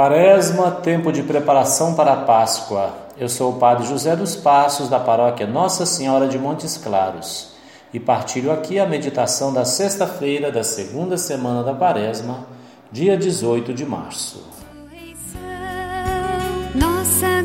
Quaresma, tempo de preparação para a Páscoa. Eu sou o Padre José dos Passos, da paróquia Nossa Senhora de Montes Claros, e partilho aqui a meditação da sexta-feira da segunda semana da Quaresma, dia 18 de março. Nossa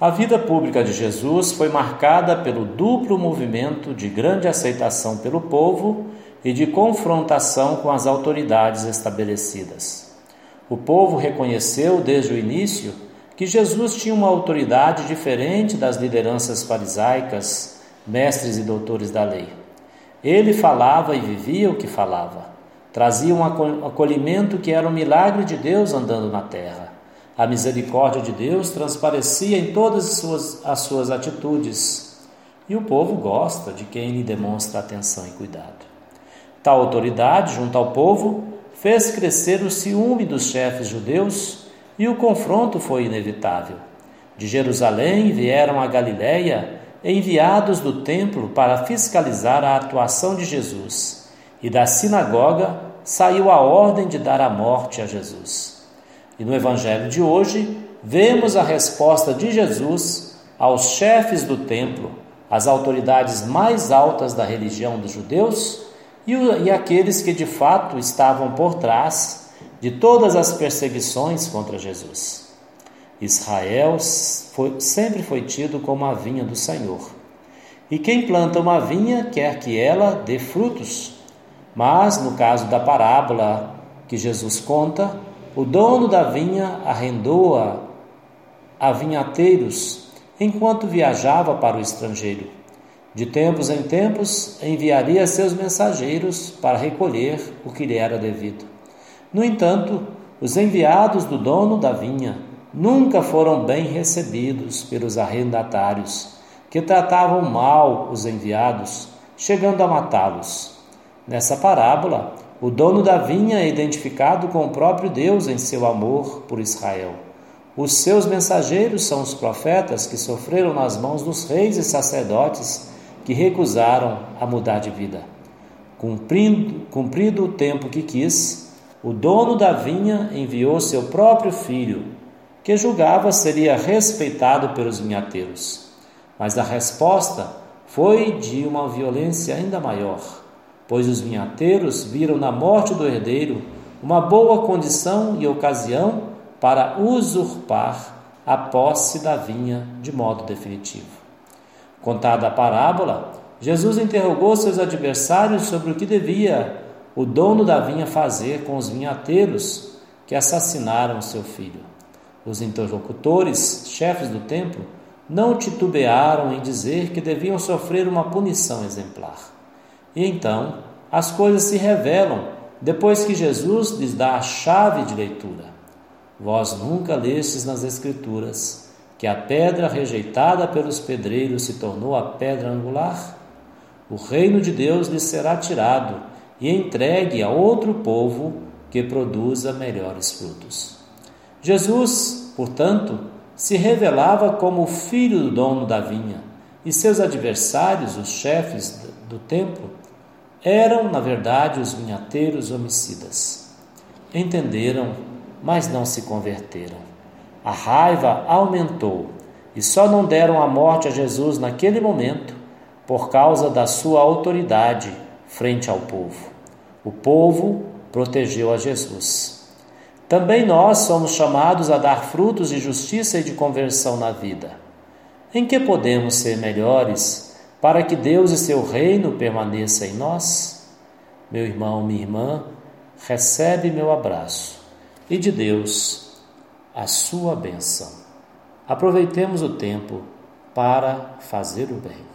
A vida pública de Jesus foi marcada pelo duplo movimento de grande aceitação pelo povo e de confrontação com as autoridades estabelecidas. O povo reconheceu desde o início que Jesus tinha uma autoridade diferente das lideranças farisaicas, mestres e doutores da lei. Ele falava e vivia o que falava. Trazia um acolhimento que era um milagre de Deus andando na terra. A misericórdia de Deus transparecia em todas as suas, as suas atitudes. E o povo gosta de quem lhe demonstra atenção e cuidado. Tal autoridade, junto ao povo, fez crescer o ciúme dos chefes judeus e o confronto foi inevitável. De Jerusalém vieram a Galiléia enviados do templo para fiscalizar a atuação de Jesus, e da sinagoga saiu a ordem de dar a morte a Jesus. E no evangelho de hoje, vemos a resposta de Jesus aos chefes do templo, às autoridades mais altas da religião dos judeus e, e aqueles que de fato estavam por trás de todas as perseguições contra Jesus. Israel foi, sempre foi tido como a vinha do Senhor. E quem planta uma vinha quer que ela dê frutos. Mas, no caso da parábola que Jesus conta, o dono da vinha arrendou-a a vinhateiros enquanto viajava para o estrangeiro. De tempos em tempos enviaria seus mensageiros para recolher o que lhe era devido. No entanto, os enviados do dono da vinha nunca foram bem recebidos pelos arrendatários, que tratavam mal os enviados, chegando a matá-los. Nessa parábola, o dono da vinha é identificado com o próprio Deus em seu amor por Israel. Os seus mensageiros são os profetas que sofreram nas mãos dos reis e sacerdotes que recusaram a mudar de vida. Cumprindo, cumprido o tempo que quis, o dono da vinha enviou seu próprio filho que julgava seria respeitado pelos vinhateiros. Mas a resposta foi de uma violência ainda maior, pois os vinhateiros viram na morte do herdeiro uma boa condição e ocasião para usurpar a posse da vinha de modo definitivo. Contada a parábola, Jesus interrogou seus adversários sobre o que devia o dono da vinha fazer com os vinhateiros que assassinaram seu filho. Os interlocutores, chefes do templo, não titubearam em dizer que deviam sofrer uma punição exemplar. E então as coisas se revelam depois que Jesus lhes dá a chave de leitura. Vós nunca lestes nas Escrituras que a pedra rejeitada pelos pedreiros se tornou a pedra angular? O reino de Deus lhes será tirado e entregue a outro povo que produza melhores frutos. Jesus, portanto, se revelava como o filho do dono da vinha, e seus adversários, os chefes do templo, eram, na verdade, os vinhateiros homicidas. Entenderam, mas não se converteram. A raiva aumentou e só não deram a morte a Jesus naquele momento por causa da sua autoridade frente ao povo. O povo protegeu a Jesus. Também nós somos chamados a dar frutos de justiça e de conversão na vida. Em que podemos ser melhores para que Deus e seu reino permaneça em nós? Meu irmão, minha irmã, recebe meu abraço e de Deus a sua bênção. Aproveitemos o tempo para fazer o bem.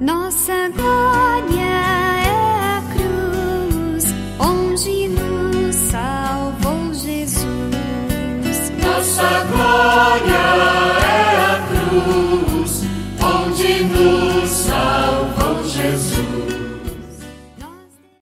Nossa